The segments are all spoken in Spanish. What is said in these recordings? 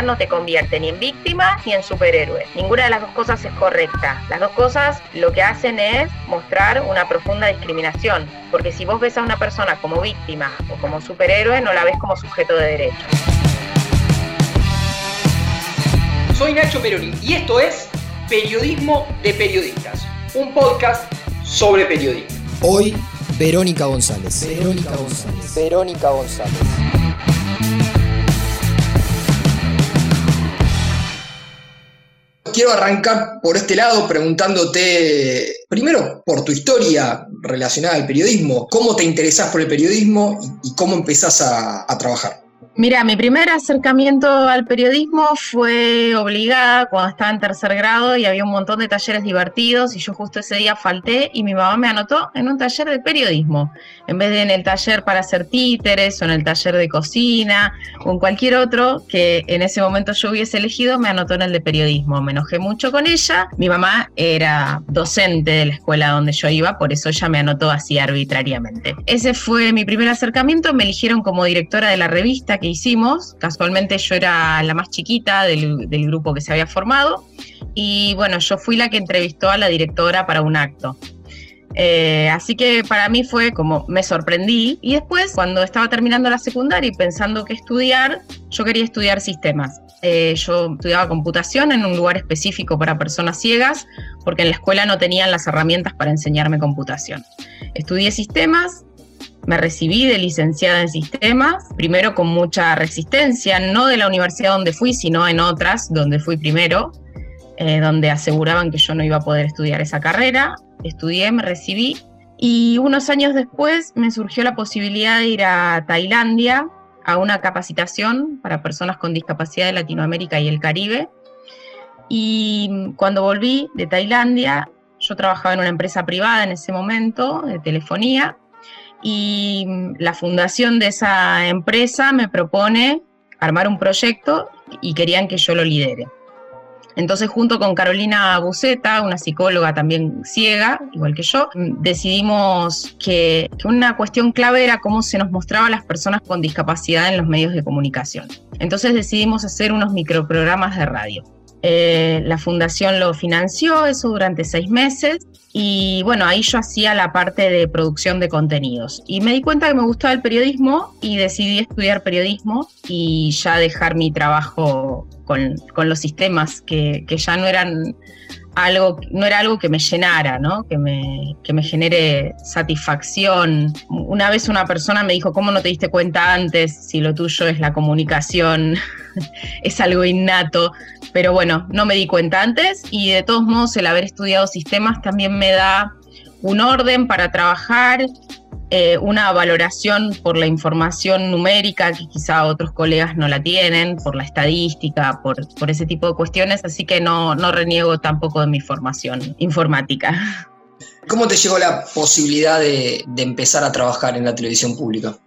no te convierte ni en víctima ni en superhéroe. Ninguna de las dos cosas es correcta. Las dos cosas lo que hacen es mostrar una profunda discriminación, porque si vos ves a una persona como víctima o como superhéroe, no la ves como sujeto de derecho. Soy Nacho Peroni y esto es Periodismo de Periodistas, un podcast sobre periodismo. Hoy, Verónica González. Verónica González. Verónica González. Quiero arrancar por este lado preguntándote, primero, por tu historia relacionada al periodismo, cómo te interesás por el periodismo y, cómo empezás a trabajar. Mira, mi primer acercamiento al periodismo fue obligada cuando estaba en tercer grado y había un montón de talleres divertidos y yo justo ese día falté y mi mamá me anotó en un taller de periodismo, en vez de en el taller para hacer títeres o en el taller de cocina o en cualquier otro que en ese momento yo hubiese elegido, me anotó en el de periodismo. Me enojé mucho con ella. Mi mamá era docente de la escuela donde yo iba, por eso ella me anotó así arbitrariamente. Ese fue mi primer acercamiento, me eligieron como directora de la revista que hicimos. Casualmente yo era la más chiquita del, grupo que se había formado y bueno, yo fui la que entrevistó a la directora para un acto. Eh, así que para mí fue como me sorprendí y después cuando estaba terminando la secundaria y pensando qué estudiar, yo quería estudiar sistemas. Eh, yo estudiaba computación en un lugar específico para personas ciegas porque en la escuela no tenían las herramientas para enseñarme computación. Estudié sistemas me recibí de licenciada en sistemas, primero con mucha resistencia, no de la universidad donde fui, sino en otras donde fui primero, eh, donde aseguraban que yo no iba a poder estudiar esa carrera. Estudié, me recibí y unos años después me surgió la posibilidad de ir a Tailandia a una capacitación para personas con discapacidad de Latinoamérica y el Caribe. Y cuando volví de Tailandia, yo trabajaba en una empresa privada en ese momento de telefonía y la fundación de esa empresa me propone armar un proyecto y querían que yo lo lidere. Entonces, junto con Carolina Buceta, una psicóloga también ciega, igual que yo, decidimos que, una cuestión clave era cómo se nos mostraba las personas con discapacidad en los medios de comunicación. Entonces decidimos hacer unos microprogramas de radio. Eh, la fundación lo financió eso durante seis meses y bueno, ahí yo hacía la parte de producción de contenidos. Y me di cuenta que me gustaba el periodismo y decidí estudiar periodismo y ya dejar mi trabajo con, los sistemas que, que ya no eran algo, no era algo que me llenara, ¿no? que, me, que me genere satisfacción. Una vez una persona me dijo, ¿cómo no te diste cuenta antes si lo tuyo es la comunicación? es algo innato. Pero bueno, no me di cuenta antes y de todos modos el haber estudiado sistemas también me da un orden para trabajar eh, una valoración por la información numérica que quizá otros colegas no la tienen, por la estadística, por, por ese tipo de cuestiones, así que no, no reniego tampoco de mi formación informática. ¿Cómo te llegó la posibilidad de, de empezar a trabajar en la televisión pública?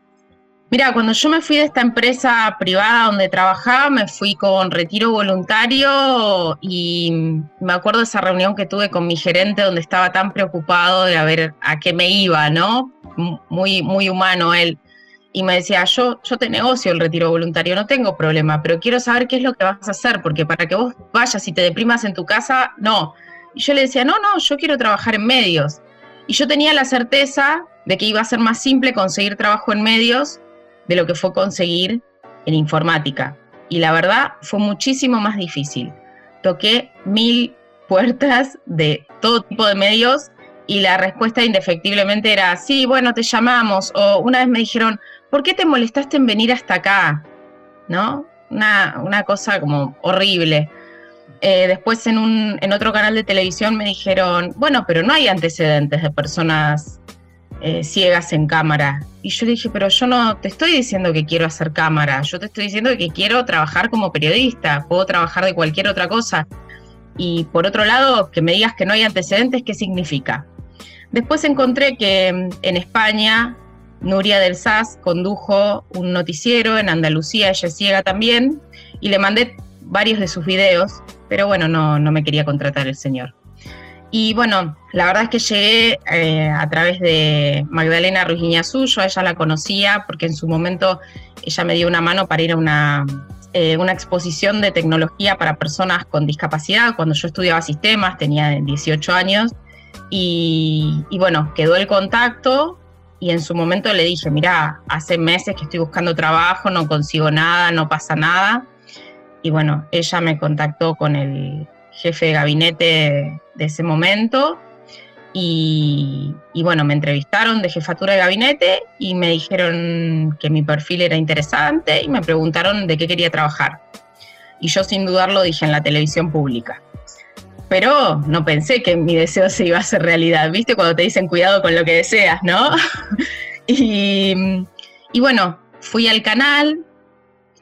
Mira, cuando yo me fui de esta empresa privada donde trabajaba, me fui con retiro voluntario y me acuerdo esa reunión que tuve con mi gerente donde estaba tan preocupado de a ver a qué me iba, ¿no? Muy, muy humano él. Y me decía, yo, yo te negocio el retiro voluntario, no tengo problema, pero quiero saber qué es lo que vas a hacer, porque para que vos vayas y te deprimas en tu casa, no. Y yo le decía, no, no, yo quiero trabajar en medios. Y yo tenía la certeza de que iba a ser más simple conseguir trabajo en medios de lo que fue conseguir en informática. Y la verdad fue muchísimo más difícil. Toqué mil puertas de todo tipo de medios y la respuesta indefectiblemente era, sí, bueno, te llamamos. O una vez me dijeron, ¿por qué te molestaste en venir hasta acá? ¿No? Una, cosa como horrible. Eh, después en, un, en otro canal de televisión me dijeron, bueno, pero no hay antecedentes de personas eh, ciegas en cámara. Y yo le dije, pero yo no te estoy diciendo que quiero hacer cámara, yo te estoy diciendo que quiero trabajar como periodista, puedo trabajar de cualquier otra cosa. Y por otro lado, que me digas que no hay antecedentes, ¿qué significa? Después encontré que mm, en España Nuria del SAS condujo un noticiero en Andalucía, ella es ciega también, y le mandé varios de sus videos, pero bueno, no, no me quería contratar el señor. Y bueno, la verdad es que llegué eh, a través de Magdalena Ruiz yo a ella la conocía porque en su momento ella me dio una mano para ir a una eh, una exposición de tecnología para personas con discapacidad. Cuando yo estudiaba sistemas, tenía 18 años, y, y bueno, quedó el contacto y en su momento le dije, mira, hace meses que estoy buscando trabajo, no consigo nada, no pasa nada. Y bueno, ella me contactó con el jefe de gabinete de ese momento y, bueno, me entrevistaron de jefatura de gabinete y me dijeron que mi perfil era interesante y me preguntaron de qué quería trabajar. Y yo sin dudarlo dije en la televisión pública. Pero no pensé que mi deseo se iba a hacer realidad, ¿viste? Cuando te dicen cuidado con lo que deseas, ¿no? y, y bueno, fui al canal,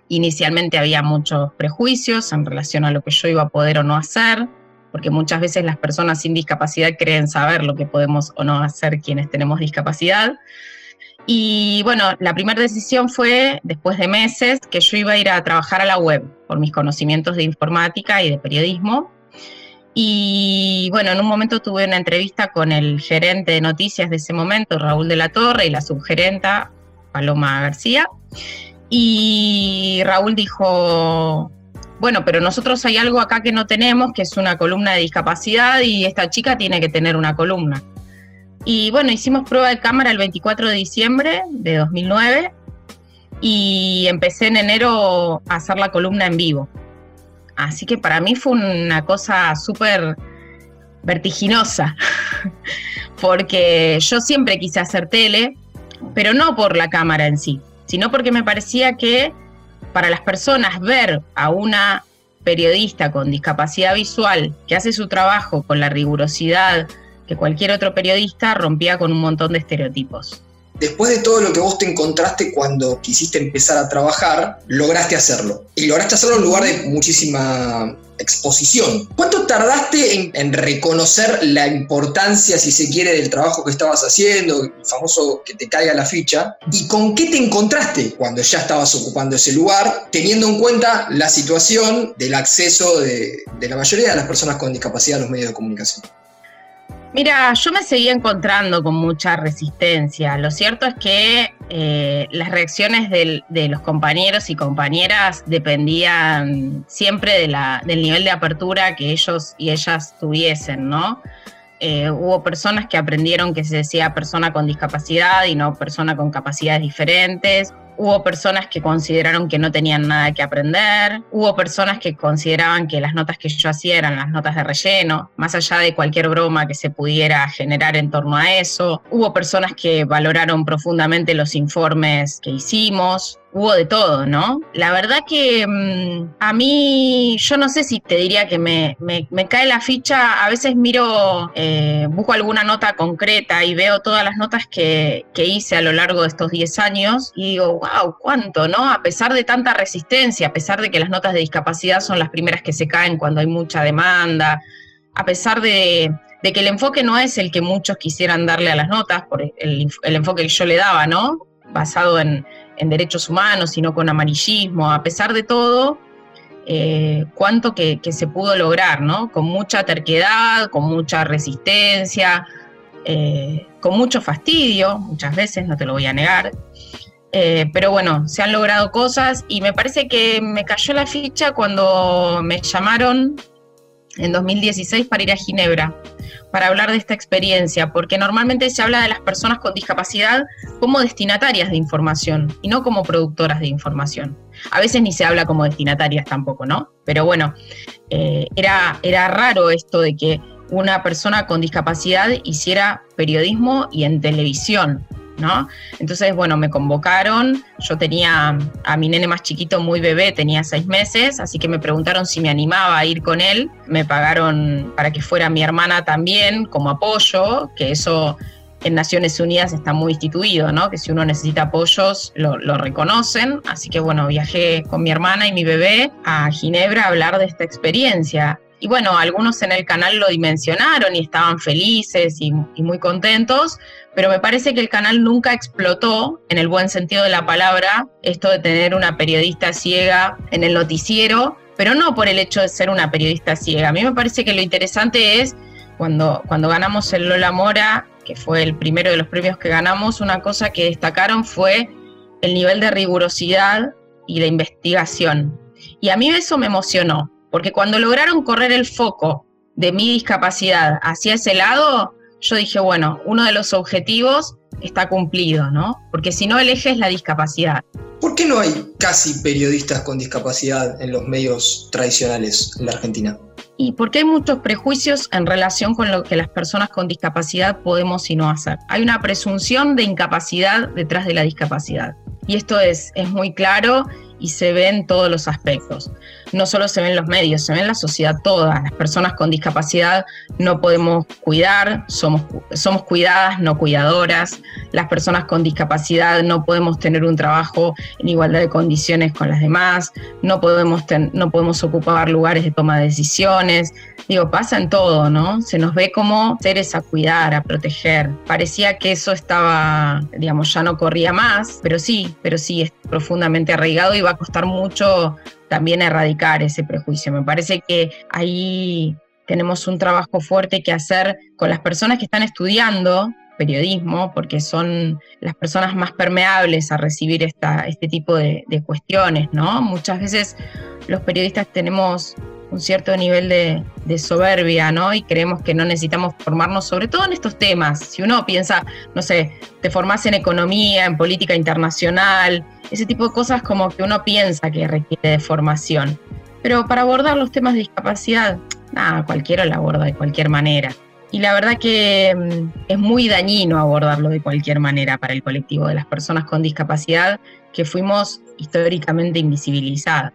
inicialmente había muchos prejuicios en relación a lo que yo iba a poder o no hacer porque muchas veces las personas sin discapacidad creen saber lo que podemos o no hacer quienes tenemos discapacidad. Y bueno, la primera decisión fue, después de meses, que yo iba a ir a trabajar a la web por mis conocimientos de informática y de periodismo. Y bueno, en un momento tuve una entrevista con el gerente de noticias de ese momento, Raúl de la Torre, y la subgerenta, Paloma García. Y Raúl dijo, bueno, pero nosotros hay algo acá que no tenemos, que es una columna de discapacidad y esta chica tiene que tener una columna. Y bueno, hicimos prueba de cámara el 24 de diciembre de 2009 y empecé en enero a hacer la columna en vivo. Así que para mí fue una cosa súper vertiginosa, porque yo siempre quise hacer tele, pero no por la cámara en sí, sino porque me parecía que para las personas ver a una periodista con discapacidad visual que hace su trabajo con la rigurosidad que cualquier otro periodista rompía con un montón de estereotipos. Después de todo lo que vos te encontraste cuando quisiste empezar a trabajar, lograste hacerlo. Y lograste hacerlo en lugar de muchísima exposición. ¿Cuánto tardaste en, reconocer la importancia, si se quiere, del trabajo que estabas haciendo, el famoso que te caiga la ficha? ¿Y con qué te encontraste cuando ya estabas ocupando ese lugar, teniendo en cuenta la situación del acceso de, de la mayoría de las personas con discapacidad a los medios de comunicación? Mira, yo me seguía encontrando con mucha resistencia. Lo cierto es que eh, las reacciones de los compañeros y compañeras dependían siempre del nivel de apertura que ellos y ellas tuviesen, ¿no? Eh, hubo personas que aprendieron que se decía persona con discapacidad y no persona con capacidades diferentes. Hubo personas que consideraron que no tenían nada que aprender, hubo personas que consideraban que las notas que yo hacía eran las notas de relleno, más allá de cualquier broma que se pudiera generar en torno a eso. Hubo personas que valoraron profundamente los informes que hicimos, hubo de todo, ¿no? La verdad que mm, a mí, yo no sé si te diría que me, cae la ficha, a veces miro, eh, busco alguna nota concreta y veo todas las notas que, que hice a lo largo de estos 10 años y digo, wow, cuánto, ¿no? A pesar de tanta resistencia, a pesar de que las notas de discapacidad son las primeras que se caen cuando hay mucha demanda, a pesar de, que el enfoque no es el que muchos quisieran darle a las notas, por el, el enfoque que yo le daba, ¿no? Basado en en derechos humanos, sino con amarillismo, a pesar de todo, eh, cuánto que, se pudo lograr, ¿no? Con mucha terquedad, con mucha resistencia, eh, con mucho fastidio, muchas veces, no te lo voy a negar. Eh, pero bueno, se han logrado cosas y me parece que me cayó la ficha cuando me llamaron en 2016 para ir a Ginebra para hablar de esta experiencia, porque normalmente se habla de las personas con discapacidad como destinatarias de información y no como productoras de información. A veces ni se habla como destinatarias tampoco, ¿no? Pero bueno, eh, era, era raro esto de que una persona con discapacidad hiciera periodismo y en televisión. ¿No? Entonces, bueno, me convocaron, yo tenía a mi nene más chiquito, muy bebé, tenía seis meses, así que me preguntaron si me animaba a ir con él, me pagaron para que fuera mi hermana también como apoyo, que eso en Naciones Unidas está muy instituido, ¿no? Que si uno necesita apoyos, lo, lo, reconocen. Así que bueno, viajé con mi hermana y mi bebé a Ginebra a hablar de esta experiencia. Y bueno, algunos en el canal lo dimensionaron y estaban felices y, muy contentos, pero me parece que el canal nunca explotó, en el buen sentido de la palabra, esto de tener una periodista ciega en el noticiero, pero no por el hecho de ser una periodista ciega. A mí me parece que lo interesante es cuando, cuando ganamos el Lola Mora, que fue el primero de los premios que ganamos, una cosa que destacaron fue el nivel de rigurosidad y de investigación Y a mí eso me emocionó, porque cuando lograron correr el foco de mi discapacidad hacia ese lado, yo dije, bueno, uno de los objetivos está cumplido, ¿no? Porque si no, el eje es la discapacidad. ¿Por qué no hay casi periodistas con discapacidad en los medios tradicionales en la Argentina? Y porque hay muchos prejuicios en relación con lo que las personas con discapacidad podemos y no hacer. Hay una presunción de incapacidad detrás de la discapacidad. Y esto es, es muy claro y se ve en todos los aspectos. No solo se ve en los medios, se ve en la sociedad toda. Las personas con discapacidad no podemos cuidar, somos, somos cuidadas, no cuidadoras. Las personas con discapacidad no podemos tener un trabajo en igualdad de condiciones con las demás, no podemos, no podemos ocupar lugares de toma de decisiones. Digo, pasa en todo, ¿no? Se nos ve como seres a cuidar, a proteger. Parecía que eso estaba, digamos, ya no corría más, pero sí, pero sí es profundamente arraigado y va a costar mucho también erradicar ese prejuicio. Me parece que ahí tenemos un trabajo fuerte que hacer con las personas que están estudiando periodismo, porque son las personas más permeables a recibir esta, este tipo de, de cuestiones, ¿no? Muchas veces los periodistas tenemos un cierto nivel de, soberbia, ¿no? Y creemos que no necesitamos formarnos, sobre todo en estos temas. Si uno piensa, no sé, te formás en economía, en política internacional, ese tipo de cosas como que uno piensa que requiere de formación. Pero para abordar los temas de discapacidad, nada, cualquiera lo aborda de cualquier manera. Y la verdad que mm, es muy dañino abordarlo de cualquier manera para el colectivo de las personas con discapacidad que fuimos históricamente invisibilizadas.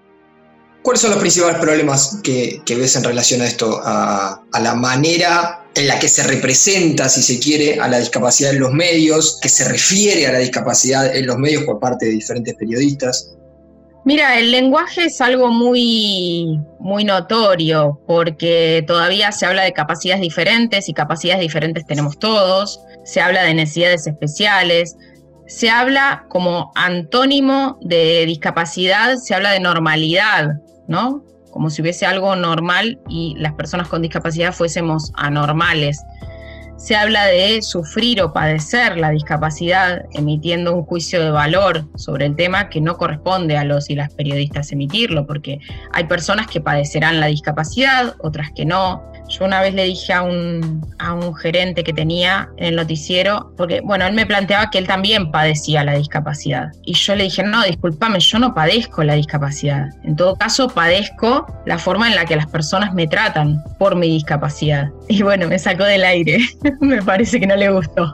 ¿Cuáles son los principales problemas que, ves en relación a esto, a, la manera en la que se representa, si se quiere, a la discapacidad en los medios, que se refiere a la discapacidad en los medios por parte de diferentes periodistas? Mira, el lenguaje es algo muy, muy notorio porque todavía se habla de capacidades diferentes y capacidades diferentes tenemos todos, se habla de necesidades especiales, se habla como antónimo de discapacidad, se habla de normalidad. ¿No? Como si hubiese algo normal y las personas con discapacidad fuésemos anormales. Se habla de sufrir o padecer la discapacidad emitiendo un juicio de valor sobre el tema que no corresponde a los y las periodistas emitirlo, porque hay personas que padecerán la discapacidad, otras que no, yo una vez le dije a un, a un gerente que tenía en el noticiero, porque bueno, él me planteaba que él también padecía la discapacidad. Y yo le dije, no, discúlpame, yo no padezco la discapacidad. En todo caso, padezco la forma en la que las personas me tratan por mi discapacidad. Y bueno, me sacó del aire. me parece que no le gustó.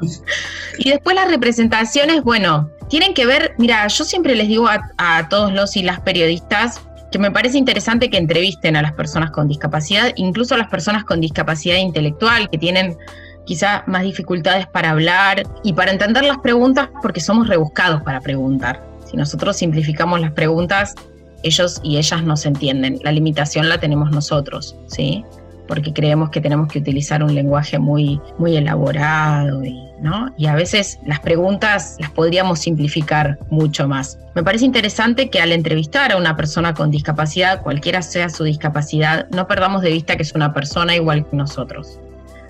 y después las representaciones, bueno, tienen que ver, mira, yo siempre les digo a, a todos los y las periodistas, que me parece interesante que entrevisten a las personas con discapacidad, incluso a las personas con discapacidad intelectual, que tienen quizá más dificultades para hablar y para entender las preguntas porque somos rebuscados para preguntar. Si nosotros simplificamos las preguntas, ellos y ellas no se entienden. La limitación la tenemos nosotros, ¿sí? Porque creemos que tenemos que utilizar un lenguaje muy, muy elaborado y y a veces las preguntas las podríamos simplificar mucho más. Me parece interesante que al entrevistar a una persona con discapacidad, cualquiera sea su discapacidad, no perdamos de vista que es una persona igual que nosotros.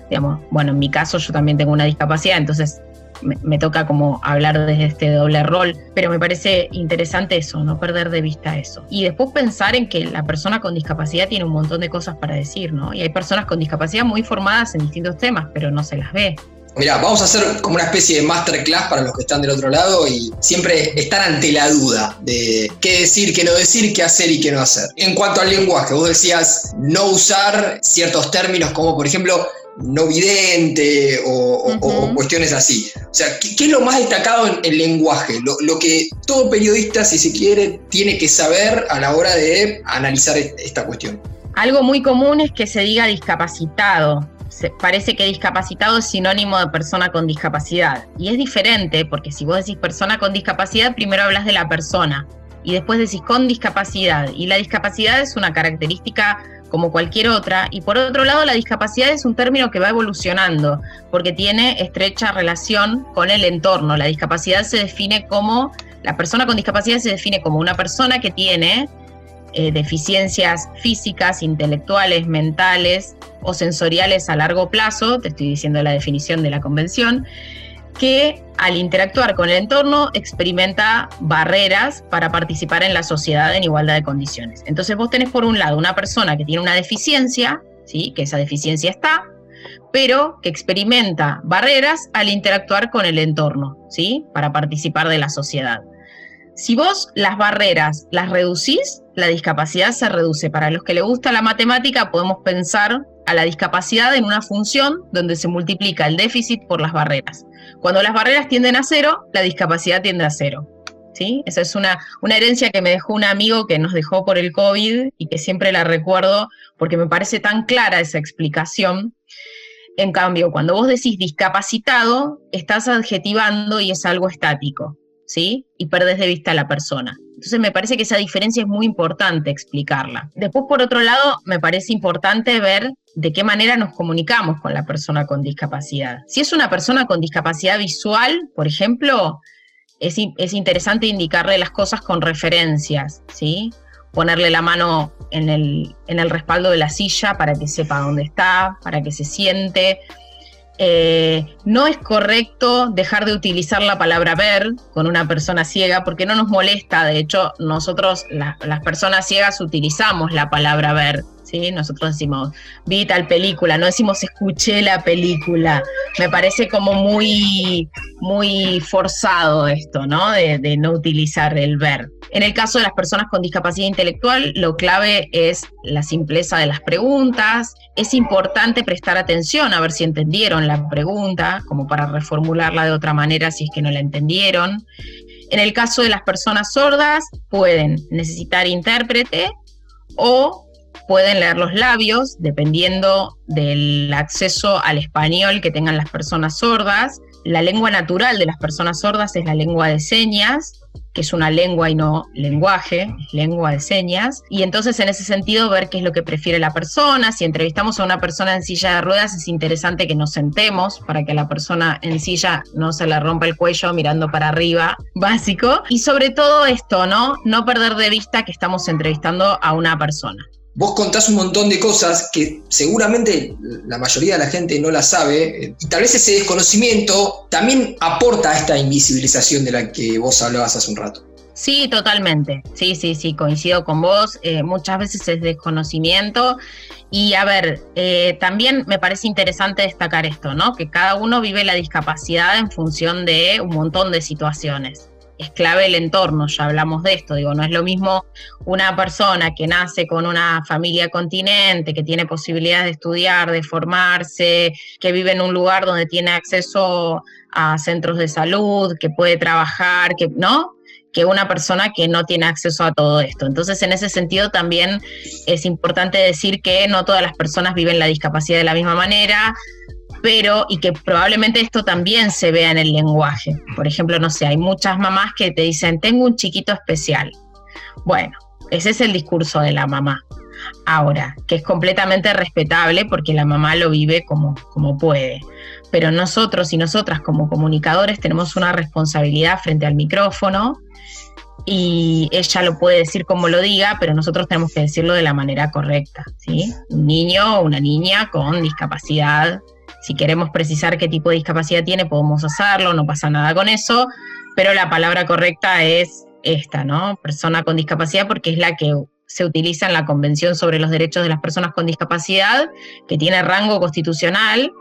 Digamos, bueno, en mi caso yo también tengo una discapacidad, entonces me, toca como hablar desde este doble rol, pero me parece interesante eso, no perder de vista eso. Y después pensar en que la persona con discapacidad tiene un montón de cosas para decir, ¿no? Y hay personas con discapacidad muy formadas en distintos temas, pero no se las ve. Mira, vamos a hacer como una especie de masterclass para los que están del otro lado y siempre estar ante la duda de qué decir, qué no decir, qué hacer y qué no hacer. En cuanto al lenguaje, vos decías no usar ciertos términos como por ejemplo no vidente o, cuestiones así. O sea, ¿qué, es lo más destacado en el lenguaje? Lo, lo, que todo periodista, si se quiere, tiene que saber a la hora de analizar esta cuestión. Algo muy común es que se diga discapacitado parece que discapacitado es sinónimo de persona con discapacidad. Y es diferente, porque si vos decís persona con discapacidad, primero hablas de la persona y después decís con discapacidad. Y la discapacidad es una característica como cualquier otra. Y por otro lado, la discapacidad es un término que va evolucionando, porque tiene estrecha relación con el entorno. La discapacidad se define como, la persona con discapacidad se define como una persona que tiene eh, deficiencias físicas, intelectuales, mentales o sensoriales a largo plazo, te estoy diciendo la definición de la convención, que al interactuar con el entorno experimenta barreras para participar en la sociedad en igualdad de condiciones. Entonces vos tenés por un lado una persona que tiene una deficiencia, ¿sí? que esa deficiencia está, pero que experimenta barreras al interactuar con el entorno, ¿sí? para participar de la sociedad. Si vos las barreras las reducís, la discapacidad se reduce. Para los que le gusta la matemática, podemos pensar a la discapacidad en una función donde se multiplica el déficit por las barreras. Cuando las barreras tienden a cero, la discapacidad tiende a cero. ¿sí? Esa es una, una herencia que me dejó un amigo que nos dejó por el COVID y que siempre la recuerdo porque me parece tan clara esa explicación. En cambio, cuando vos decís discapacitado, estás adjetivando y es algo estático. ¿sí? Y perdes de vista a la persona. Entonces me parece que esa diferencia es muy importante explicarla. Después, por otro lado, me parece importante ver de qué manera nos comunicamos con la persona con discapacidad. Si es una persona con discapacidad visual, por ejemplo, es, es interesante indicarle las cosas con referencias, ¿sí? Ponerle la mano en el respaldo de la silla para que sepa dónde está, para que se siente, eh, no es correcto dejar de utilizar la palabra ver con una persona ciega porque no nos molesta. De hecho, nosotros, las personas ciegas, utilizamos la palabra ver. Nosotros decimos, vi tal película, no decimos escuché la película. Me parece como muy, muy forzado esto, ¿no? de no utilizar el ver. En el caso de las personas con discapacidad intelectual, lo clave es la simpleza de las preguntas. Es importante prestar atención a ver si entendieron la pregunta, como para reformularla de otra manera si es que no la entendieron. En el caso de las personas sordas, pueden necesitar intérprete o pueden leer los labios, dependiendo del acceso al español que tengan las personas sordas. La lengua natural de las personas sordas es la lengua de señas, que es una lengua y no lenguaje, lengua de señas. Y entonces en ese sentido ver qué es lo que prefiere la persona. Si entrevistamos a una persona en silla de ruedas es interesante que nos sentemos para que la persona en silla no se le rompa el cuello mirando para arriba, básico. Y sobre todo esto, ¿no? No perder de vista que estamos entrevistando a una persona. Vos contás un montón de cosas que seguramente la mayoría de la gente no las sabe, y tal vez ese desconocimiento también aporta a esta invisibilización de la que vos hablabas hace un rato. Sí, totalmente. Sí, sí, sí, coincido con vos. Eh, muchas veces es desconocimiento. Y a ver, eh, también me parece interesante destacar esto, ¿no? Que cada uno vive la discapacidad en función de un montón de situaciones es clave el entorno, ya hablamos de esto, digo, no es lo mismo una persona que nace con una familia continente, que tiene posibilidades de estudiar, de formarse, que vive en un lugar donde tiene acceso a centros de salud, que puede trabajar, que no, que una persona que no tiene acceso a todo esto. Entonces, en ese sentido también es importante decir que no todas las personas viven la discapacidad de la misma manera, pero y que probablemente esto también se vea en el lenguaje. Por ejemplo, no sé, hay muchas mamás que te dicen, tengo un chiquito especial. Bueno, ese es el discurso de la mamá. Ahora, que es completamente respetable porque la mamá lo vive como, como puede. Pero nosotros y nosotras como comunicadores tenemos una responsabilidad frente al micrófono y ella lo puede decir como lo diga, pero nosotros tenemos que decirlo de la manera correcta. ¿sí? Un niño o una niña con discapacidad si queremos precisar qué tipo de discapacidad tiene, podemos hacerlo, no pasa nada con eso, pero la palabra correcta es esta, ¿no? Persona con discapacidad, porque es la que se utiliza en la Convención sobre los Derechos de las Personas con Discapacidad, que tiene rango constitucional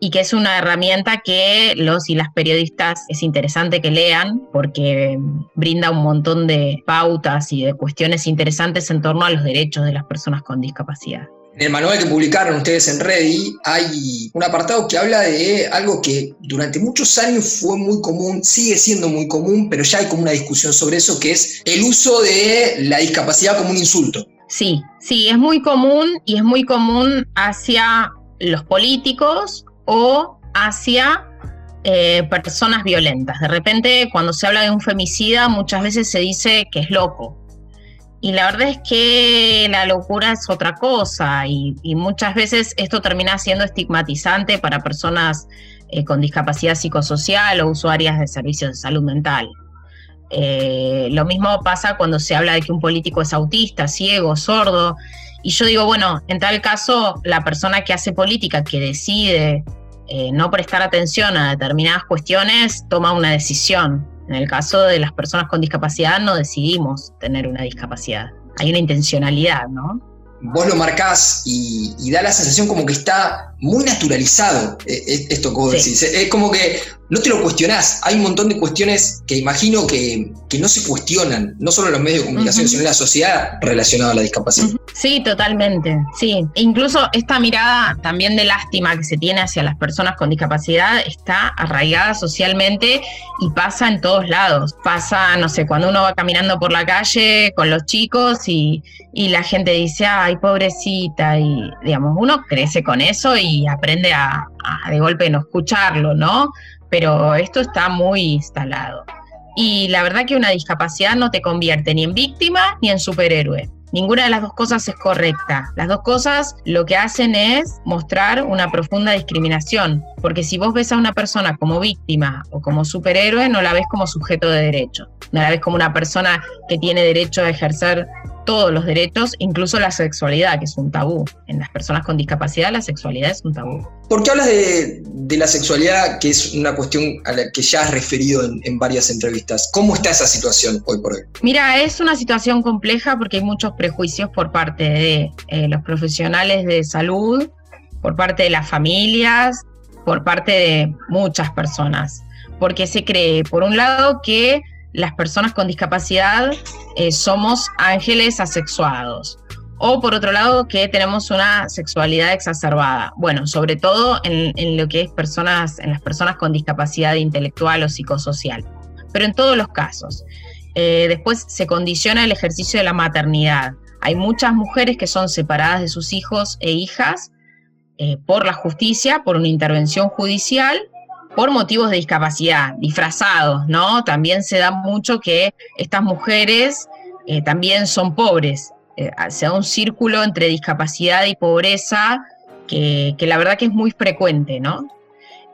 y que es una herramienta que los y las periodistas es interesante que lean porque brinda un montón de pautas y de cuestiones interesantes en torno a los derechos de las personas con discapacidad. En el manual que publicaron ustedes en Ready hay un apartado que habla de algo que durante muchos años fue muy común, sigue siendo muy común, pero ya hay como una discusión sobre eso, que es el uso de la discapacidad como un insulto. Sí, sí, es muy común y es muy común hacia los políticos o hacia eh, personas violentas. De repente, cuando se habla de un femicida, muchas veces se dice que es loco, y la verdad es que la locura es otra cosa y, muchas veces esto termina siendo estigmatizante para personas eh, con discapacidad psicosocial o usuarias de servicios de salud mental. Eh, lo mismo pasa cuando se habla de que un político es autista, ciego, sordo. Y yo digo, bueno, en tal caso, la persona que hace política, que decide eh, no prestar atención a determinadas cuestiones toma una decisión. En el caso de las personas con discapacidad no decidimos tener una discapacidad. Hay una intencionalidad, ¿no? Vos lo marcás y, da la sensación como que está muy naturalizado eh, esto que vos decís. Es como que no te lo cuestionás. Hay un montón de cuestiones que imagino que, no se cuestionan, no solo en los medios de comunicación, sino en la sociedad relacionada a la discapacidad. Sí, totalmente. Sí. Incluso esta mirada también de lástima que se tiene hacia las personas con discapacidad está arraigada socialmente y pasa en todos lados. Pasa, no sé, cuando uno va caminando por la calle con los chicos y, la gente dice, ay, pobrecita, y digamos, uno crece con eso y aprende a, a de golpe no escucharlo, ¿no? Pero esto está muy instalado. Y la verdad que una discapacidad no te convierte ni en víctima ni en superhéroe. Ninguna de las dos cosas es correcta. Las dos cosas lo que hacen es mostrar una profunda discriminación, porque si vos ves a una persona como víctima o como superhéroe, no la ves como sujeto de derecho, no la ves como una persona que tiene derecho a ejercer todos los derechos, incluso la sexualidad, que es un tabú. En las personas con discapacidad la sexualidad es un tabú. ¿Por qué hablas de, la sexualidad, que es una cuestión a la que ya has referido en, varias entrevistas? ¿Cómo está esa situación hoy por hoy? Mira, es una situación compleja porque hay muchos prejuicios por parte de eh, los profesionales de salud, por parte de las familias, por parte de muchas personas. Porque se cree, por un lado, que las personas con discapacidad eh, somos ángeles asexuados. O por otro lado, que tenemos una sexualidad exacerbada. Bueno, sobre todo en, lo que es personas, en las personas con discapacidad intelectual o psicosocial. Pero en todos los casos. Eh, después se condiciona el ejercicio de la maternidad. Hay muchas mujeres que son separadas de sus hijos e hijas eh, por la justicia, por una intervención judicial, por motivos de discapacidad, disfrazados, ¿no? También se da mucho que estas mujeres eh, también son pobres. Eh, se da un círculo entre discapacidad y pobreza que, que la verdad que es muy frecuente, ¿no?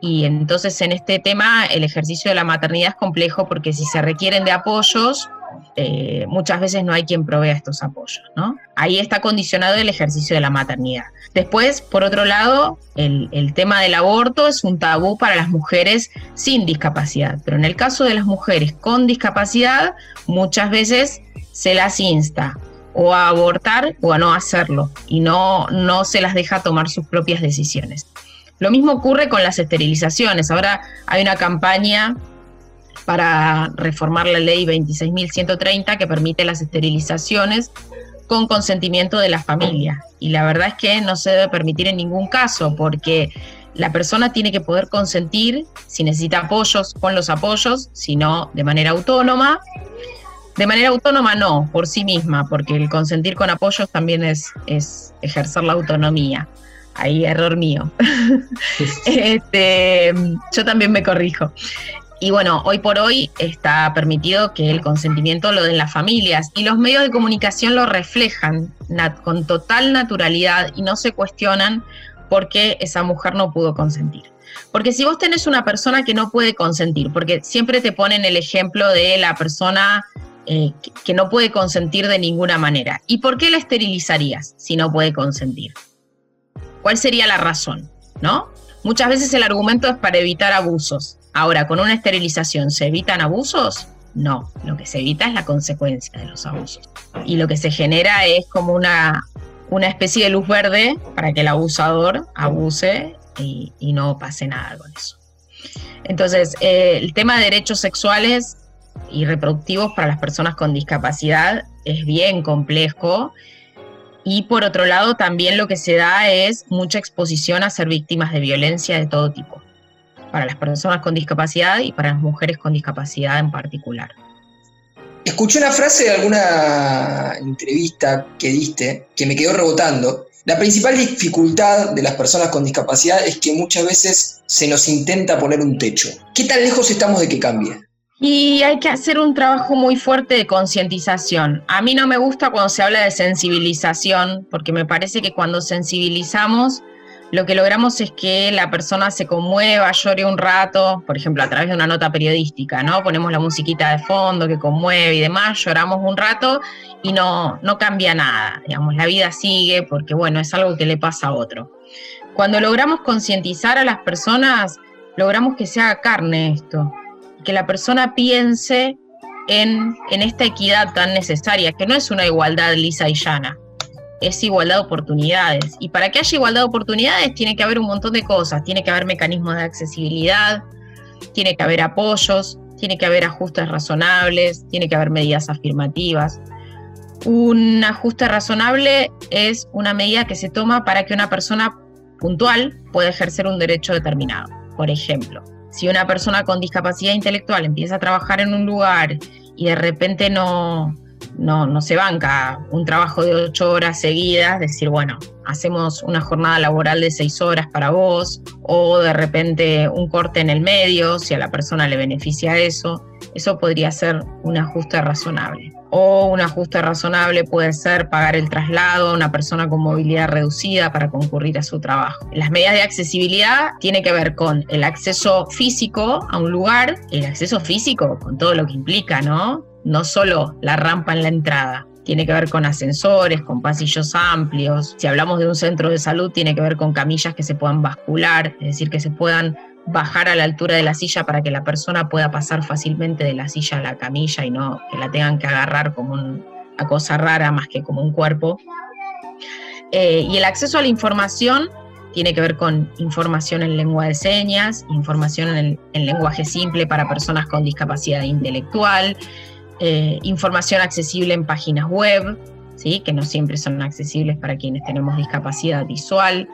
Y entonces en este tema el ejercicio de la maternidad es complejo porque si se requieren de apoyos, eh, muchas veces no hay quien provea estos apoyos, ¿no? Ahí está condicionado el ejercicio de la maternidad. Después, por otro lado, el, tema del aborto es un tabú para las mujeres sin discapacidad, pero en el caso de las mujeres con discapacidad, muchas veces se las insta o a abortar o a no hacerlo y no, no se las deja tomar sus propias decisiones. Lo mismo ocurre con las esterilizaciones. Ahora hay una campaña para reformar la ley 26.130 que permite las esterilizaciones con consentimiento de la familia. Y la verdad es que no se debe permitir en ningún caso porque la persona tiene que poder consentir, si necesita apoyos, con los apoyos, sino de manera autónoma. De manera autónoma no, por sí misma, porque el consentir con apoyos también es, es ejercer la autonomía. Ahí error mío. este, yo también me corrijo. Y bueno, hoy por hoy está permitido que el consentimiento lo den las familias y los medios de comunicación lo reflejan con total naturalidad y no se cuestionan por qué esa mujer no pudo consentir. Porque si vos tenés una persona que no puede consentir, porque siempre te ponen el ejemplo de la persona eh, que no puede consentir de ninguna manera, ¿y por qué la esterilizarías si no puede consentir? ¿Cuál sería la razón? ¿No? Muchas veces el argumento es para evitar abusos. Ahora, ¿con una esterilización se evitan abusos? No, lo que se evita es la consecuencia de los abusos. Y lo que se genera es como una, una especie de luz verde para que el abusador abuse y, no pase nada con eso. Entonces, eh, el tema de derechos sexuales y reproductivos para las personas con discapacidad es bien complejo. Y por otro lado, también lo que se da es mucha exposición a ser víctimas de violencia de todo tipo para las personas con discapacidad y para las mujeres con discapacidad en particular. Escuché una frase de alguna entrevista que diste que me quedó rebotando. La principal dificultad de las personas con discapacidad es que muchas veces se nos intenta poner un techo. ¿Qué tan lejos estamos de que cambie? Y hay que hacer un trabajo muy fuerte de concientización. A mí no me gusta cuando se habla de sensibilización, porque me parece que cuando sensibilizamos lo que logramos es que la persona se conmueva, llore un rato, por ejemplo, a través de una nota periodística, ¿no? Ponemos la musiquita de fondo que conmueve y demás, lloramos un rato y no, no cambia nada, digamos, la vida sigue porque, bueno, es algo que le pasa a otro. Cuando logramos concientizar a las personas, logramos que se haga carne esto, que la persona piense en, en esta equidad tan necesaria, que no es una igualdad lisa y llana, es igualdad de oportunidades. Y para que haya igualdad de oportunidades tiene que haber un montón de cosas, tiene que haber mecanismos de accesibilidad, tiene que haber apoyos, tiene que haber ajustes razonables, tiene que haber medidas afirmativas. Un ajuste razonable es una medida que se toma para que una persona puntual pueda ejercer un derecho determinado. Por ejemplo, si una persona con discapacidad intelectual empieza a trabajar en un lugar y de repente no, no, no se banca un trabajo de ocho horas seguidas, decir, bueno, hacemos una jornada laboral de seis horas para vos, o de repente un corte en el medio, si a la persona le beneficia eso, eso podría ser un ajuste razonable. O un ajuste razonable puede ser pagar el traslado a una persona con movilidad reducida para concurrir a su trabajo. Las medidas de accesibilidad tienen que ver con el acceso físico a un lugar, el acceso físico con todo lo que implica, ¿no? No solo la rampa en la entrada, tiene que ver con ascensores, con pasillos amplios. Si hablamos de un centro de salud, tiene que ver con camillas que se puedan bascular, es decir, que se puedan bajar a la altura de la silla para que la persona pueda pasar fácilmente de la silla a la camilla y no que la tengan que agarrar como una cosa rara más que como un cuerpo. Eh, y el acceso a la información tiene que ver con información en lengua de señas, información en lenguaje simple para personas con discapacidad intelectual, eh, información accesible en páginas web, ¿sí? que no siempre son accesibles para quienes tenemos discapacidad visual.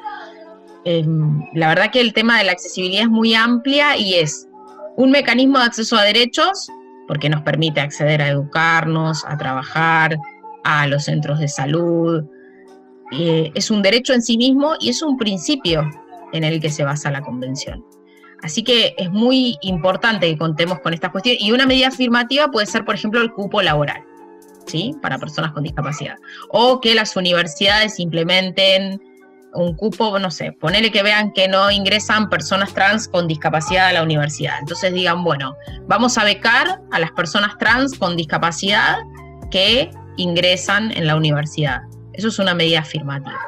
Em, la verdad que el tema de la accesibilidad es muy amplia y es un mecanismo de acceso a derechos, porque nos permite acceder a educarnos, a trabajar, a los centros de salud. Eh, es un derecho en sí mismo y es un principio en el que se basa la convención. Así que es muy importante que contemos con estas cuestiones. Y una medida afirmativa puede ser, por ejemplo, el cupo laboral, ¿sí? Para personas con discapacidad. O que las universidades implementen un cupo, no sé, ponele que vean que no ingresan personas trans con discapacidad a la universidad. Entonces digan, bueno, vamos a becar a las personas trans con discapacidad que ingresan en la universidad. Eso es una medida afirmativa.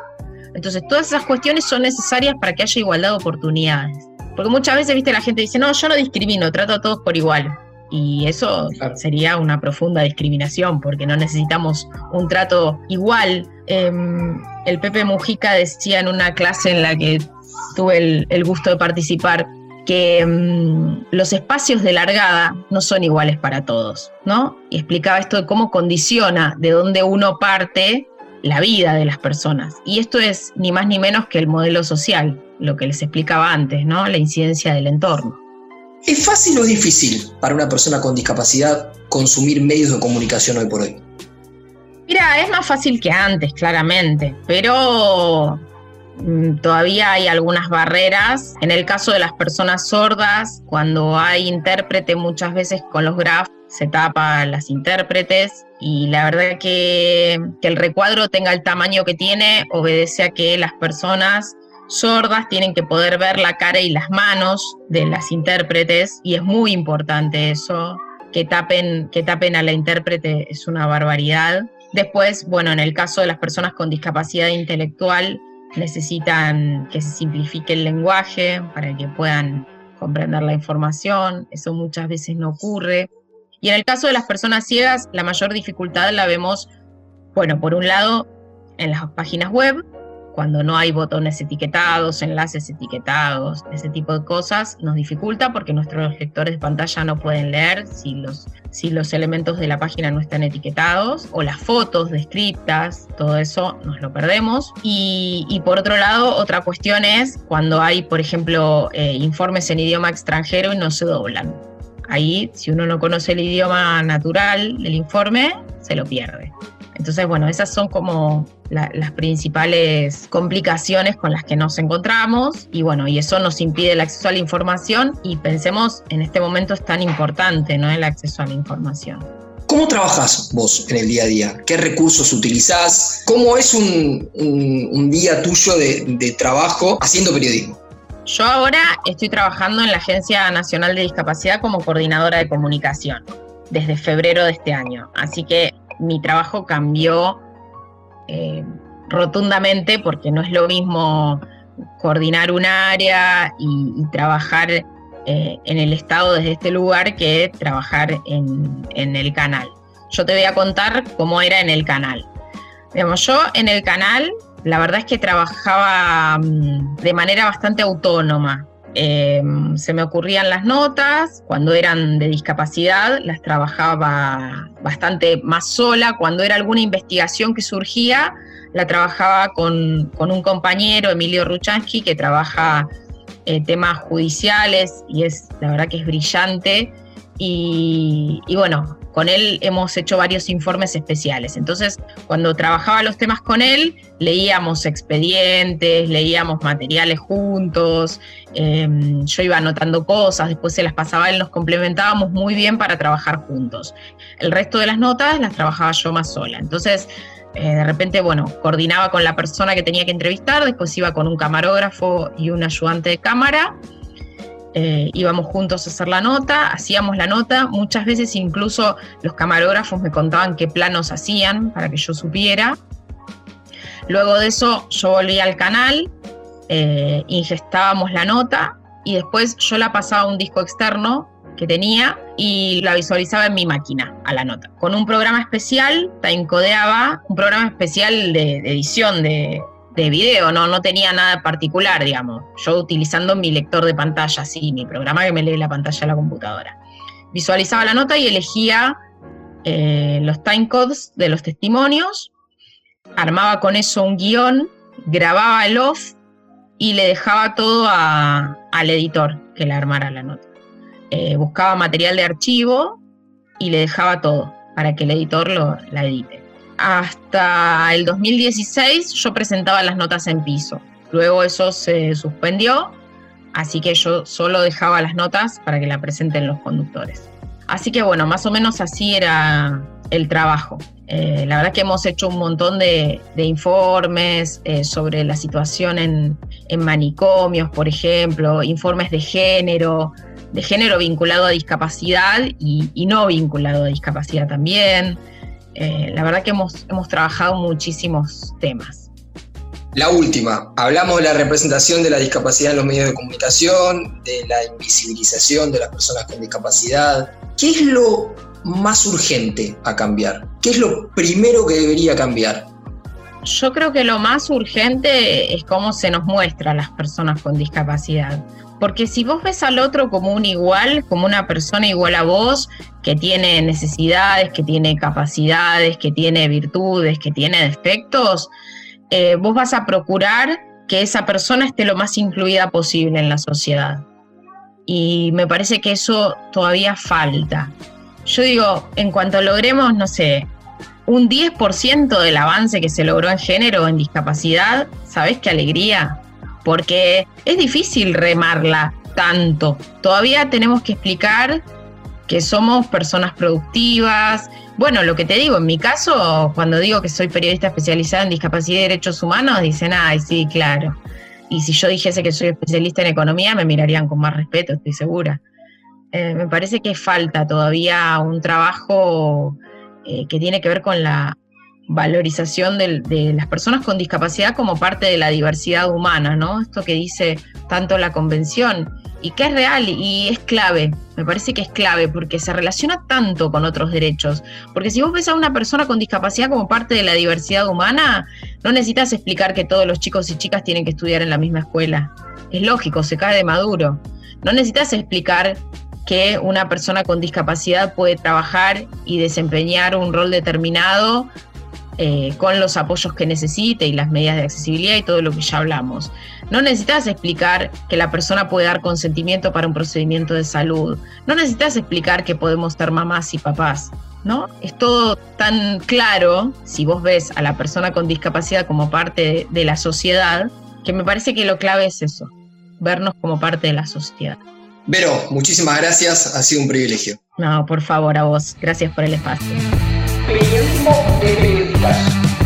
Entonces, todas esas cuestiones son necesarias para que haya igualdad de oportunidades. Porque muchas veces, viste, la gente dice, no, yo no discrimino, trato a todos por igual. Y eso sería una profunda discriminación, porque no necesitamos un trato igual. Em, el Pepe Mujica decía en una clase en la que tuve el, gusto de participar que em, los espacios de largada no son iguales para todos, ¿no? Y explicaba esto de cómo condiciona de dónde uno parte la vida de las personas. Y esto es ni más ni menos que el modelo social lo que les explicaba antes, ¿no? La incidencia del entorno. ¿Es fácil o difícil para una persona con discapacidad consumir medios de comunicación hoy por hoy? Mira, es más fácil que antes, claramente, pero mm, todavía hay algunas barreras. En el caso de las personas sordas, cuando hay intérprete, muchas veces con los graf se tapa las intérpretes y la verdad que, que el recuadro tenga el tamaño que tiene obedece a que las personas sordas tienen que poder ver la cara y las manos de las intérpretes y es muy importante eso. Que tapen, que tapen a la intérprete es una barbaridad. Después, bueno, en el caso de las personas con discapacidad intelectual, necesitan que se simplifique el lenguaje para que puedan comprender la información. Eso muchas veces no ocurre. Y en el caso de las personas ciegas, la mayor dificultad la vemos, bueno, por un lado, en las páginas web, cuando no hay botones etiquetados, enlaces etiquetados, ese tipo de cosas, nos dificulta porque nuestros lectores de pantalla no pueden leer si los, si los elementos de la página no están etiquetados, o las fotos descriptas, todo eso nos lo perdemos. Y, por otro lado, otra cuestión es cuando hay, por ejemplo, eh, informes en idioma extranjero y no se doblan. Ahí, si uno no conoce el idioma natural del informe, se lo pierde. Entonces, bueno, esas son como las principales complicaciones con las que nos encontramos y bueno, y eso nos impide el acceso a la información y pensemos en este momento es tan importante, ¿no? El acceso a la información. ¿Cómo trabajas vos en el día a día? ¿Qué recursos utilizás? ¿Cómo es un, día tuyo de, trabajo haciendo periodismo? Yo ahora estoy trabajando en la Agencia Nacional de Discapacidad como coordinadora de comunicación desde febrero de este año. Así que mi trabajo cambió eh, rotundamente porque no es lo mismo coordinar un área y, trabajar eh, en el Estado desde este lugar que trabajar en, el canal. Yo te voy a contar cómo era en el canal. Digamos, yo en el canal, la verdad es que trabajaba mm, de manera bastante autónoma. Em, se me ocurrían las notas, cuando eran de discapacidad las trabajaba bastante más sola, cuando era alguna investigación que surgía, la trabajaba con, un compañero, Emilio Ruchansky, que trabaja eh, temas judiciales y es, la verdad que es brillante. y bueno, con él hemos hecho varios informes especiales. Entonces, cuando trabajaba los temas con él, leíamos expedientes, leíamos materiales juntos, em, yo iba anotando cosas, después se las pasaba él, nos complementábamos muy bien para trabajar juntos. El resto de las notas las trabajaba yo más sola. Entonces, eh, de repente, bueno, coordinaba con la persona que tenía que entrevistar, después iba con un camarógrafo y un ayudante de cámara eh, íbamos juntos a hacer la nota, hacíamos la nota, muchas veces incluso los camarógrafos me contaban qué planos hacían para que yo supiera. Luego de eso yo volví al canal, eh, ingestábamos la nota y después yo la pasaba a un disco externo que tenía y la visualizaba en mi máquina a la nota. Con un programa especial, timecodeaba, un programa especial de edición de, de video, no, no tenía nada particular, digamos. Yo utilizando mi lector de pantalla, sí, mi programa que me lee la pantalla de la computadora. Visualizaba la nota y elegía eh, los timecodes de los testimonios, armaba con eso un guion, grababa el off y le dejaba todo al editor que le armara la nota. Eh, buscaba material de archivo y le dejaba todo para que el editor lo, la edite hasta el 2016 yo presentaba las notas en piso. Luego eso se suspendió, así que yo solo dejaba las notas para que la presenten los conductores. Así que bueno, más o menos así era el trabajo. Eh, la verdad que hemos hecho un montón de, informes eh, sobre la situación en, manicomios, por ejemplo, informes de género, de género vinculado a discapacidad y no vinculado a discapacidad también. Eh, la verdad que hemos, hemos trabajado muchísimos temas. La última, hablamos de la representación de la discapacidad en los medios de comunicación, de la invisibilización de las personas con discapacidad. ¿Qué es lo más urgente a cambiar? ¿Qué es lo primero que debería cambiar? Yo creo que lo más urgente es cómo se nos muestra a las personas con discapacidad. Porque si vos ves al otro como un igual, como una persona igual a vos, que tiene necesidades, que tiene capacidades, que tiene virtudes, que tiene defectos, eh, vos vas a procurar que esa persona esté lo más incluida posible en la sociedad. Y me parece que eso todavía falta. Yo digo, en cuanto logremos, no sé, un 10% del avance que se logró en género, en discapacidad, ¿sabés qué alegría? Porque es difícil remarla tanto. Todavía tenemos que explicar que somos personas productivas. Bueno, lo que te digo, en mi caso, cuando digo que soy periodista especializada en discapacidad y derechos humanos, dicen, ay, sí, claro. Y si yo dijese que soy especialista en economía, me mirarían con más respeto, estoy segura. Eh, me parece que falta todavía un trabajo eh, que tiene que ver con la valorización de, las personas con discapacidad como parte de la diversidad humana, ¿no? Esto que dice tanto la convención y que es real y es clave, me parece que es clave porque se relaciona tanto con otros derechos. Porque si vos ves a una persona con discapacidad como parte de la diversidad humana, no necesitas explicar que todos los chicos y chicas tienen que estudiar en la misma escuela. Es lógico, se cae de maduro. No necesitas explicar que una persona con discapacidad puede trabajar y desempeñar un rol determinado eh, con los apoyos que necesite y las medidas de accesibilidad y todo lo que ya hablamos. No necesitas explicar que la persona puede dar consentimiento para un procedimiento de salud. No necesitas explicar que podemos ser mamás y papás. ¿No? Es todo tan claro, si vos ves a la persona con discapacidad como parte de la sociedad, que me parece que lo clave es eso, vernos como parte de la sociedad. Vero, muchísimas gracias, ha sido un privilegio. No, por favor, a vos. Gracias por el espacio. Periodismo de periodistas.